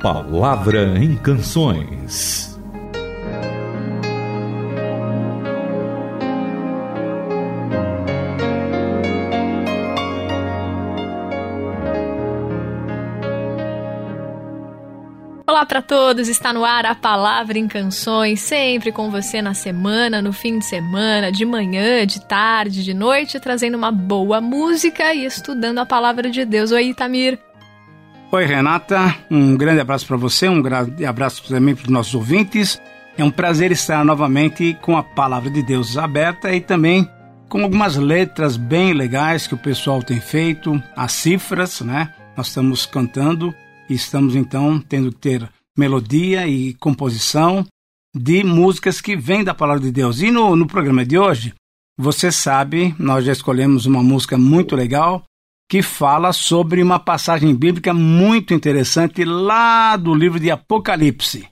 Palavra em Canções. Olá para todos, está no ar a Palavra em Canções, sempre com você na semana, no fim de semana, de manhã, de tarde, de noite, trazendo uma boa música e estudando a Palavra de Deus. Oi, Itamir. Oi, Renata. Um grande abraço para você, um grande abraço também para os nossos ouvintes. É um prazer estar novamente com a Palavra de Deus aberta e também com algumas letras bem legais que o pessoal tem feito, as cifras, né? Nós estamos cantando e estamos então tendo que ter melodia e composição de músicas que vêm da palavra de Deus. E no, no programa de hoje, você sabe, nós já escolhemos uma música muito legal que fala sobre uma passagem bíblica muito interessante lá do livro de Apocalipse.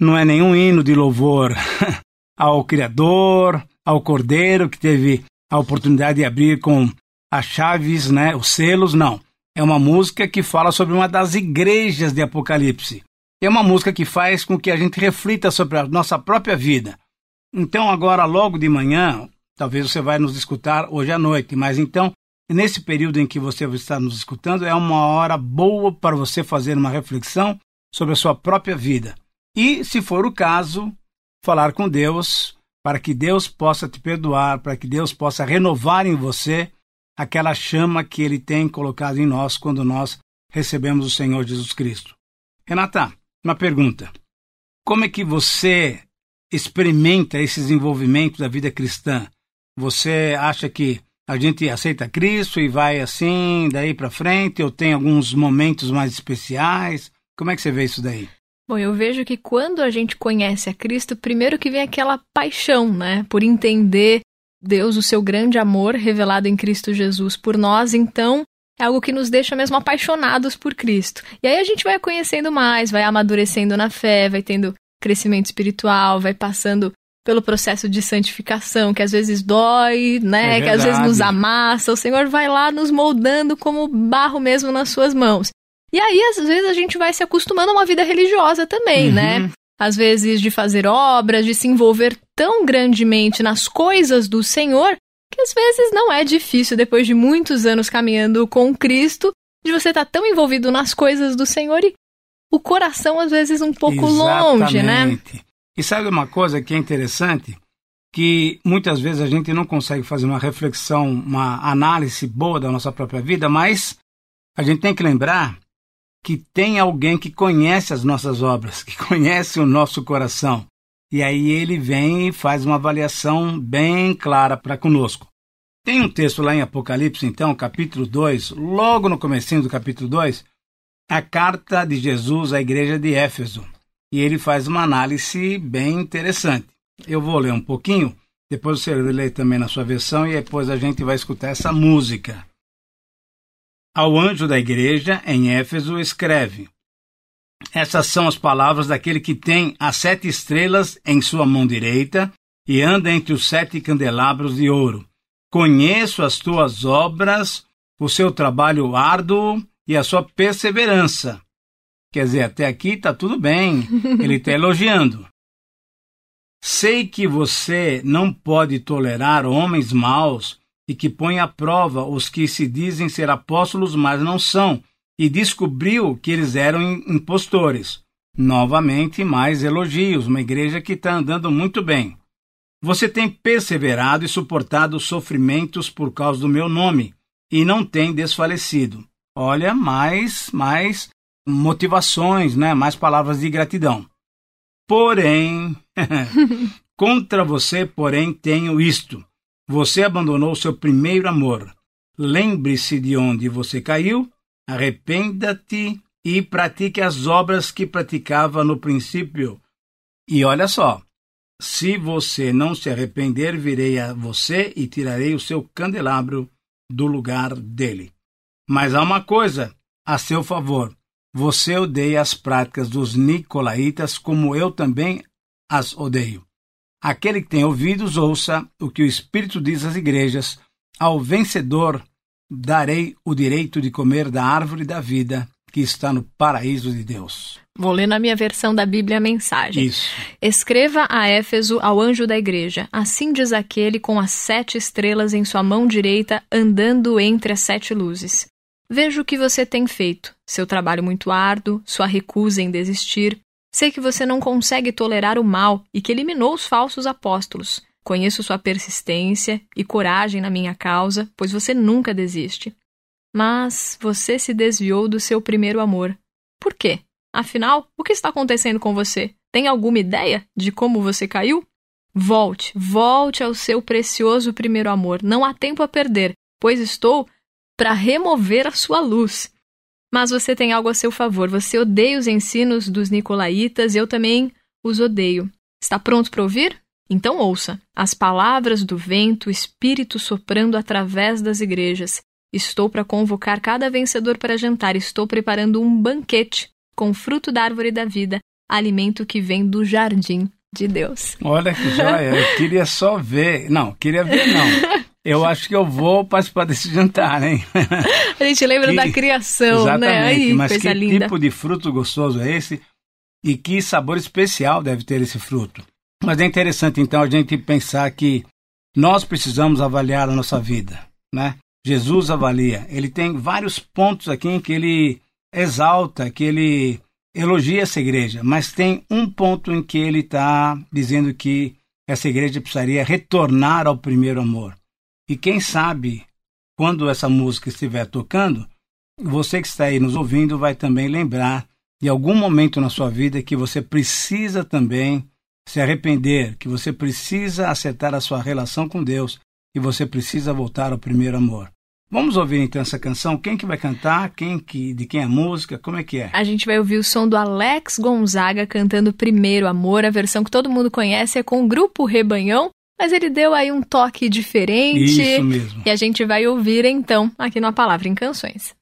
Não é nenhum hino de louvor ao Criador, ao Cordeiro que teve a oportunidade de abrir com as chaves, né, os selos, não é uma música que fala sobre uma das igrejas de Apocalipse. É uma música que faz com que a gente reflita sobre a nossa própria vida. Então, agora, logo de manhã, talvez você vai nos escutar hoje à noite, mas então, nesse período em que você está nos escutando, é uma hora boa para você fazer uma reflexão sobre a sua própria vida. E, se for o caso, falar com Deus para que Deus possa te perdoar, para que Deus possa renovar em você aquela chama que ele tem colocado em nós quando nós recebemos o Senhor Jesus Cristo. Renata, uma pergunta. Como é que você experimenta esse desenvolvimento da vida cristã? Você acha que a gente aceita Cristo e vai assim, daí para frente, ou tem alguns momentos mais especiais? Como é que você vê isso daí? Bom, eu vejo que quando a gente conhece a Cristo, primeiro que vem aquela paixão, né, por entender Deus, o seu grande amor revelado em Cristo Jesus por nós, então é algo que nos deixa mesmo apaixonados por Cristo. E aí a gente vai conhecendo mais, vai amadurecendo na fé, vai tendo crescimento espiritual, vai passando pelo processo de santificação, que às vezes dói, né? É que às vezes nos amassa. O Senhor vai lá nos moldando como barro mesmo nas suas mãos. E aí, às vezes, a gente vai se acostumando a uma vida religiosa também, né? uhum. né? às vezes de fazer obras, de se envolver tão grandemente nas coisas do Senhor, que às vezes não é difícil, depois de muitos anos caminhando com Cristo, de você estar tá tão envolvido nas coisas do Senhor e o coração às vezes um pouco Exatamente. longe, né? E sabe uma coisa que é interessante? Que muitas vezes a gente não consegue fazer uma reflexão, uma análise boa da nossa própria vida, mas a gente tem que lembrar que tem alguém que conhece as nossas obras, que conhece o nosso coração. E aí ele vem e faz uma avaliação bem clara para conosco. Tem um texto lá em Apocalipse, então, capítulo 2, logo no comecinho do capítulo 2, a carta de Jesus à igreja de Éfeso. E ele faz uma análise bem interessante. Eu vou ler um pouquinho, depois você lê também na sua versão e depois a gente vai escutar essa música. Ao anjo da igreja em Éfeso escreve: Essas são as palavras daquele que tem as sete estrelas em sua mão direita e anda entre os sete candelabros de ouro. Conheço as tuas obras, o seu trabalho árduo e a sua perseverança. Quer dizer, até aqui está tudo bem, ele está elogiando. Sei que você não pode tolerar homens maus e que põe à prova os que se dizem ser apóstolos, mas não são, e descobriu que eles eram impostores. Novamente, mais elogios, uma igreja que está andando muito bem. Você tem perseverado e suportado sofrimentos por causa do meu nome, e não tem desfalecido. Olha, mais, mais motivações, né? mais palavras de gratidão. Porém, contra você, porém, tenho isto você abandonou seu primeiro amor. Lembre-se de onde você caiu, arrependa-te e pratique as obras que praticava no princípio. E olha só, se você não se arrepender, virei a você e tirarei o seu candelabro do lugar dele. Mas há uma coisa a seu favor. Você odeia as práticas dos nicolaítas, como eu também as odeio. Aquele que tem ouvidos, ouça o que o Espírito diz às igrejas. Ao vencedor darei o direito de comer da árvore da vida que está no paraíso de Deus. Vou ler na minha versão da Bíblia a mensagem. Isso. Escreva a Éfeso ao anjo da igreja. Assim diz aquele com as sete estrelas em sua mão direita, andando entre as sete luzes. Vejo o que você tem feito, seu trabalho muito árduo, sua recusa em desistir. Sei que você não consegue tolerar o mal e que eliminou os falsos apóstolos. Conheço sua persistência e coragem na minha causa, pois você nunca desiste. Mas você se desviou do seu primeiro amor. Por quê? Afinal, o que está acontecendo com você? Tem alguma ideia de como você caiu? Volte, volte ao seu precioso primeiro amor. Não há tempo a perder, pois estou para remover a sua luz. Mas você tem algo a seu favor. Você odeia os ensinos dos nicolaítas, eu também os odeio. Está pronto para ouvir? Então ouça as palavras do vento, espírito soprando através das igrejas. Estou para convocar cada vencedor para jantar. Estou preparando um banquete com fruto da árvore da vida, alimento que vem do jardim de Deus. Olha que joia! Eu queria só ver. Não, queria ver não. Eu acho que eu vou participar desse jantar, hein? A gente lembra que, da criação, exatamente, né? Aí, mas que linda. tipo de fruto gostoso é esse? E que sabor especial deve ter esse fruto? Mas é interessante, então, a gente pensar que nós precisamos avaliar a nossa vida, né? Jesus avalia. Ele tem vários pontos aqui em que ele exalta, que ele elogia essa igreja, mas tem um ponto em que ele está dizendo que essa igreja precisaria retornar ao primeiro amor. E quem sabe, quando essa música estiver tocando, você que está aí nos ouvindo vai também lembrar de algum momento na sua vida que você precisa também se arrepender, que você precisa acertar a sua relação com Deus, que você precisa voltar ao primeiro amor. Vamos ouvir então essa canção. Quem que vai cantar? Quem que de quem é a música? Como é que é? A gente vai ouvir o som do Alex Gonzaga cantando Primeiro Amor. A versão que todo mundo conhece é com o grupo Rebanhão, mas ele deu aí um toque diferente. Isso mesmo. E a gente vai ouvir então aqui no A Palavra em Canções.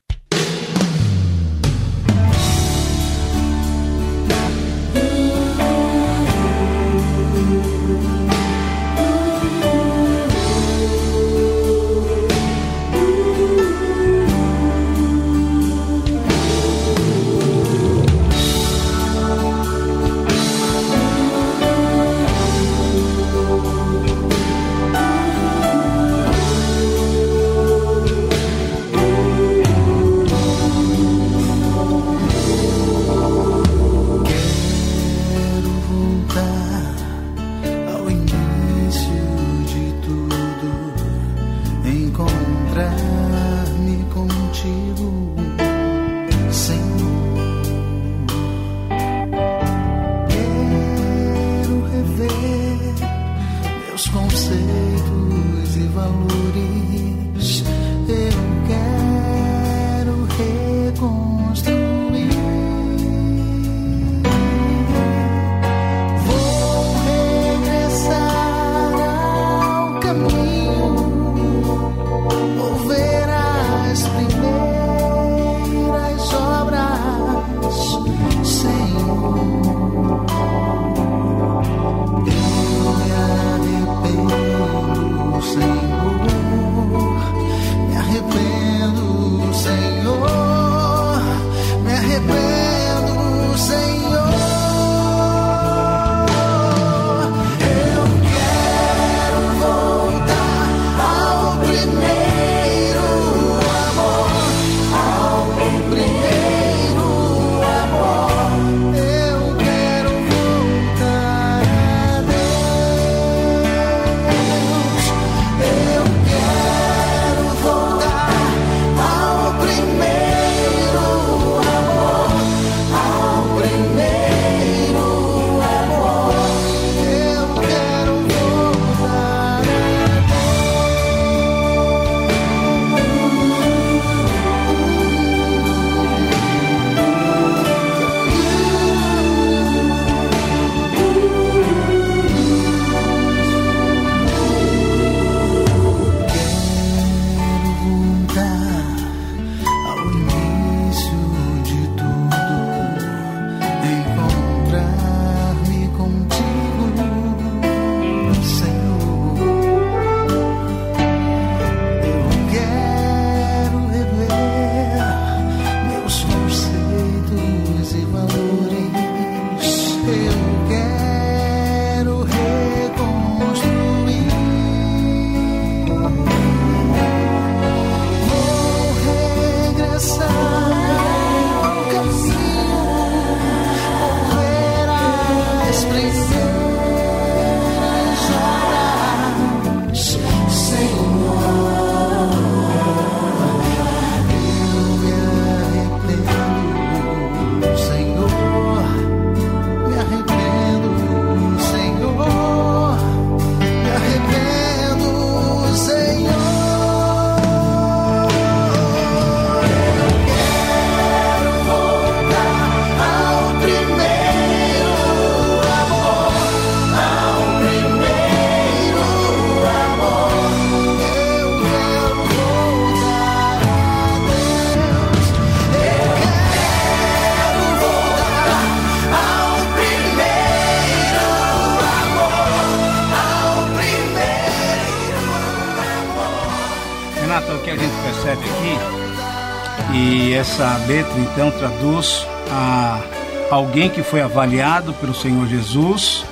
Essa letra então traduz a alguém que foi avaliado pelo Senhor Jesus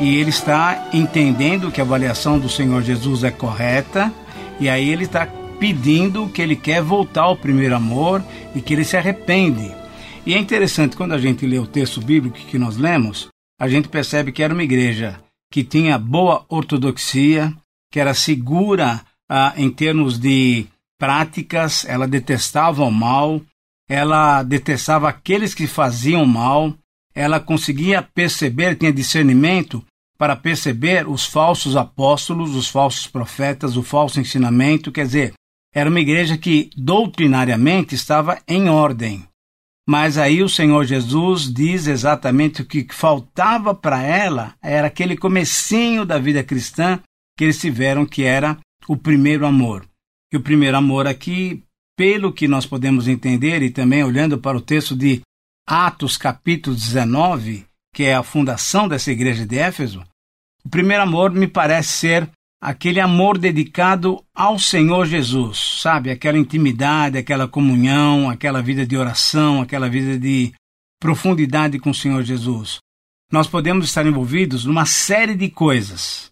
e ele está entendendo que a avaliação do Senhor Jesus é correta e aí ele está pedindo que ele quer voltar ao primeiro amor e que ele se arrepende. E é interessante quando a gente lê o texto bíblico que nós lemos, a gente percebe que era uma igreja que tinha boa ortodoxia, que era segura ah, em termos de práticas, ela detestava o mal, ela detestava aqueles que faziam mal, ela conseguia perceber, tinha discernimento para perceber os falsos apóstolos, os falsos profetas, o falso ensinamento, quer dizer, era uma igreja que doutrinariamente estava em ordem. Mas aí o Senhor Jesus diz exatamente o que faltava para ela era aquele comecinho da vida cristã que eles tiveram que era o primeiro amor. E o primeiro amor aqui, pelo que nós podemos entender e também olhando para o texto de Atos capítulo 19, que é a fundação dessa igreja de Éfeso, o primeiro amor me parece ser aquele amor dedicado ao Senhor Jesus, sabe? Aquela intimidade, aquela comunhão, aquela vida de oração, aquela vida de profundidade com o Senhor Jesus. Nós podemos estar envolvidos numa série de coisas,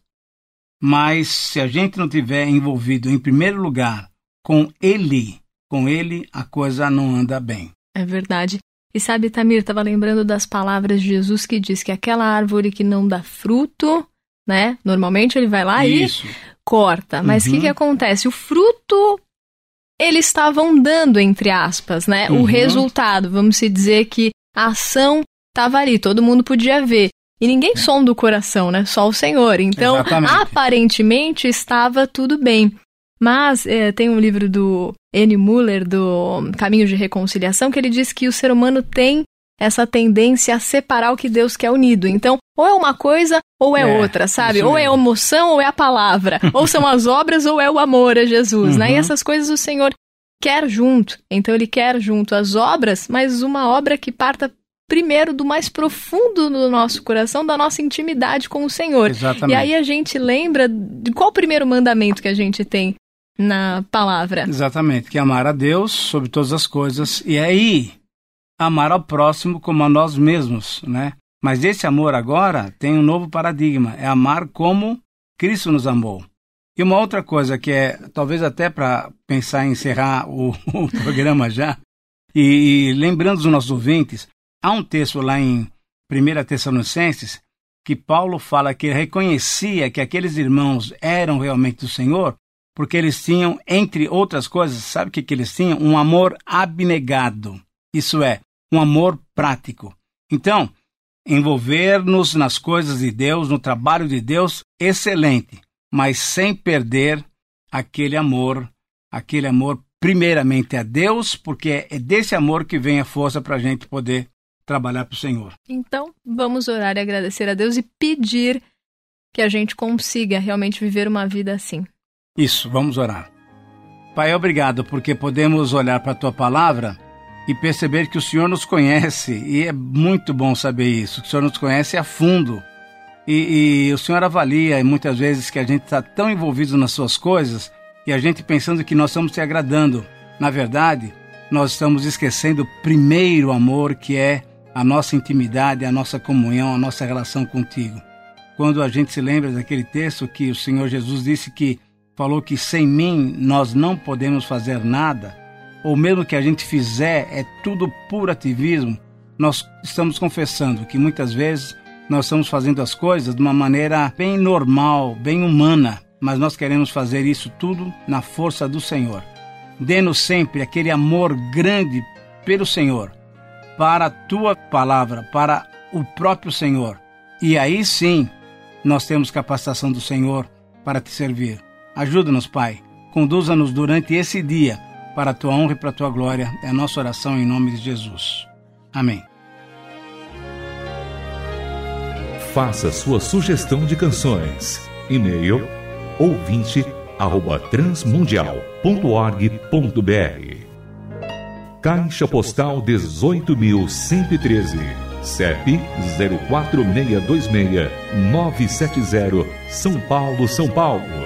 mas se a gente não tiver envolvido em primeiro lugar com Ele, com Ele a coisa não anda bem. É verdade. E sabe, Tamir, estava lembrando das palavras de Jesus que diz que aquela árvore que não dá fruto, né? Normalmente ele vai lá Isso. e corta. Mas o uhum. que, que acontece? O fruto eles estavam dando, entre aspas, né? Uhum. O resultado, vamos se dizer que a ação estava ali, todo mundo podia ver. E ninguém sonda o coração, né? Só o Senhor. Então, Exatamente. aparentemente estava tudo bem. Mas é, tem um livro do N. Muller, do Caminho de Reconciliação, que ele diz que o ser humano tem essa tendência a separar o que Deus quer unido. Então, ou é uma coisa ou é, é outra, sabe? Ou é a emoção ou é a palavra. ou são as obras ou é o amor a Jesus, uhum. né? E uhum. essas coisas o Senhor quer junto. Então, ele quer junto as obras, mas uma obra que parta primeiro do mais profundo do nosso coração, da nossa intimidade com o Senhor. Exatamente. E aí a gente lembra de qual o primeiro mandamento que a gente tem na palavra. Exatamente, que é amar a Deus sobre todas as coisas. E aí amar ao próximo como a nós mesmos, né? Mas esse amor agora tem um novo paradigma, é amar como Cristo nos amou. E uma outra coisa que é, talvez até para pensar em encerrar o, o programa já, e, e, lembrando os nossos ouvintes, há um texto lá em 1 Tessalonicenses que Paulo fala que reconhecia que aqueles irmãos eram realmente do Senhor, porque eles tinham, entre outras coisas, sabe o que, que eles tinham? Um amor abnegado. Isso é, um amor prático. Então, envolver-nos nas coisas de Deus, no trabalho de Deus, excelente, mas sem perder aquele amor, aquele amor primeiramente a Deus, porque é desse amor que vem a força para a gente poder trabalhar para o Senhor. Então, vamos orar e agradecer a Deus e pedir que a gente consiga realmente viver uma vida assim. Isso, vamos orar. Pai, obrigado porque podemos olhar para a tua palavra e perceber que o Senhor nos conhece, e é muito bom saber isso, que o Senhor nos conhece a fundo. E, e o Senhor avalia muitas vezes que a gente está tão envolvido nas suas coisas e a gente pensando que nós estamos te agradando. Na verdade, nós estamos esquecendo o primeiro amor que é a nossa intimidade, a nossa comunhão, a nossa relação contigo. Quando a gente se lembra daquele texto que o Senhor Jesus disse que falou que sem mim nós não podemos fazer nada, ou mesmo que a gente fizer, é tudo puro ativismo, nós estamos confessando que muitas vezes nós estamos fazendo as coisas de uma maneira bem normal, bem humana, mas nós queremos fazer isso tudo na força do Senhor. Dê-nos sempre aquele amor grande pelo Senhor, para a tua palavra, para o próprio Senhor. E aí sim, nós temos capacitação do Senhor para te servir. Ajuda-nos, Pai. Conduza-nos durante esse dia para a tua honra e para a tua glória. É a nossa oração em nome de Jesus. Amém. Faça sua sugestão de canções. E-mail ouvinte@transmundial.org.br. Caixa Postal 18113, CEP 04626 970, São Paulo, São Paulo.